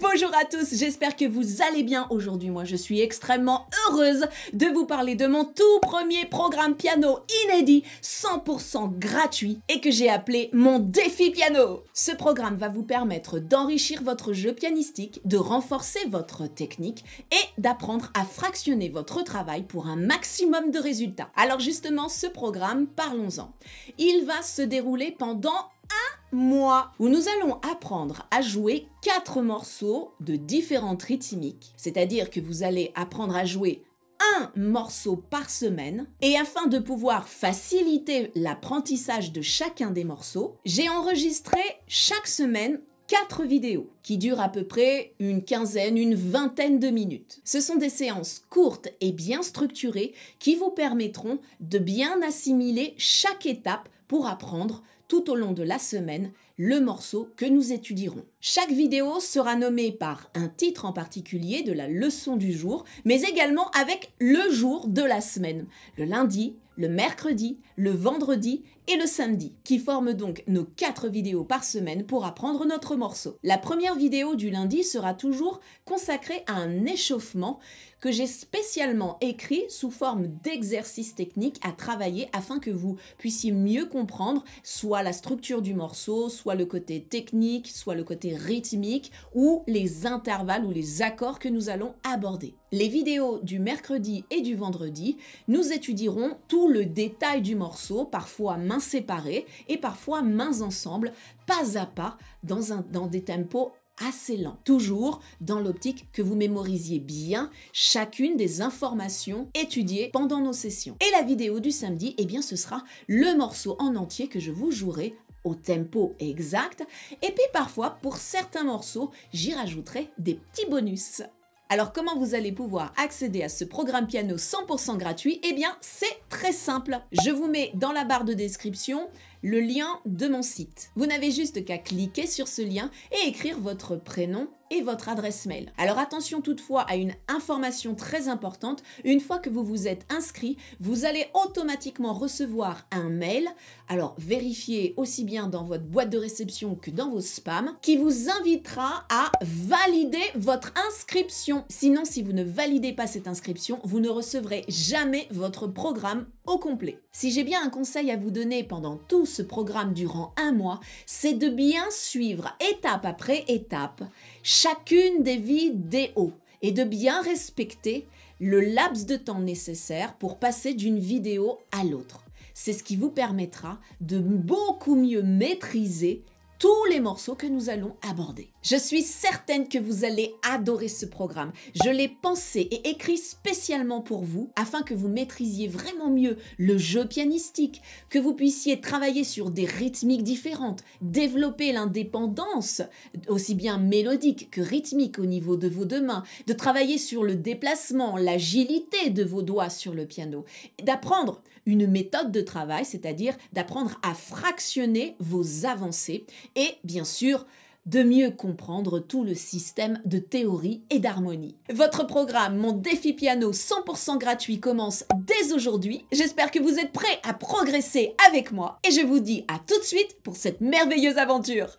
Bonjour à tous, j'espère que vous allez bien aujourd'hui. Moi, je suis extrêmement heureuse de vous parler de mon tout premier programme piano inédit, 100% gratuit, et que j'ai appelé mon défi piano. Ce programme va vous permettre d'enrichir votre jeu pianistique, de renforcer votre technique et d'apprendre à fractionner votre travail pour un maximum de résultats. Alors justement, ce programme, parlons-en. Il va se dérouler pendant un mois où nous allons apprendre à jouer quatre morceaux de différentes rythmiques. C'est-à-dire que vous allez apprendre à jouer un morceau par semaine. Et afin de pouvoir faciliter l'apprentissage de chacun des morceaux, j'ai enregistré chaque semaine quatre vidéos qui durent à peu près une quinzaine, une vingtaine de minutes. Ce sont des séances courtes et bien structurées qui vous permettront de bien assimiler chaque étape pour apprendre tout au long de la semaine le morceau que nous étudierons. Chaque vidéo sera nommée par un titre en particulier de la leçon du jour, mais également avec le jour de la semaine, le lundi, le mercredi, le vendredi et le samedi, qui forment donc nos quatre vidéos par semaine pour apprendre notre morceau. La première vidéo du lundi sera toujours consacrée à un échauffement que j'ai spécialement écrit sous forme d'exercice technique à travailler afin que vous puissiez mieux comprendre soit la structure du morceau, soit le côté technique, soit le côté rythmique ou les intervalles ou les accords que nous allons aborder. Les vidéos du mercredi et du vendredi, nous étudierons tout le détail du morceau, parfois main séparées et parfois mains ensemble, pas à pas, dans des tempos assez lents. Toujours dans l'optique que vous mémorisiez bien chacune des informations étudiées pendant nos sessions. Et la vidéo du samedi, eh bien ce sera le morceau en entier que je vous jouerai au tempo exact. Et puis parfois, pour certains morceaux, j'y rajouterai des petits bonus. Alors comment vous allez pouvoir accéder à ce programme piano 100% gratuit? Eh bien c'est très simple. Je vous mets dans la barre de description le lien de mon site. Vous n'avez juste qu'à cliquer sur ce lien et écrire votre prénom et votre adresse mail. Alors attention toutefois à une information très importante, une fois que vous vous êtes inscrit, vous allez automatiquement recevoir un mail, alors vérifiez aussi bien dans votre boîte de réception que dans vos spams, qui vous invitera à valider votre inscription. Sinon, si vous ne validez pas cette inscription, vous ne recevrez jamais votre programme au complet. Si j'ai bien un conseil à vous donner pendant tout ce programme durant un mois, c'est de bien suivre étape après étape chacune des vidéos et de bien respecter le laps de temps nécessaire pour passer d'une vidéo à l'autre. C'est ce qui vous permettra de beaucoup mieux maîtriser tous les morceaux que nous allons aborder. Je suis certaine que vous allez adorer ce programme. Je l'ai pensé et écrit spécialement pour vous afin que vous maîtrisiez vraiment mieux le jeu pianistique, que vous puissiez travailler sur des rythmiques différentes, développer l'indépendance aussi bien mélodique que rythmique au niveau de vos deux mains, de travailler sur le déplacement, l'agilité de vos doigts sur le piano, d'apprendre une méthode de travail, c'est-à-dire d'apprendre à fractionner vos avancées et bien sûr de mieux comprendre tout le système de théorie et d'harmonie. Votre programme, mon défi piano 100% gratuit commence dès aujourd'hui. J'espère que vous êtes prêts à progresser avec moi et je vous dis à tout de suite pour cette merveilleuse aventure.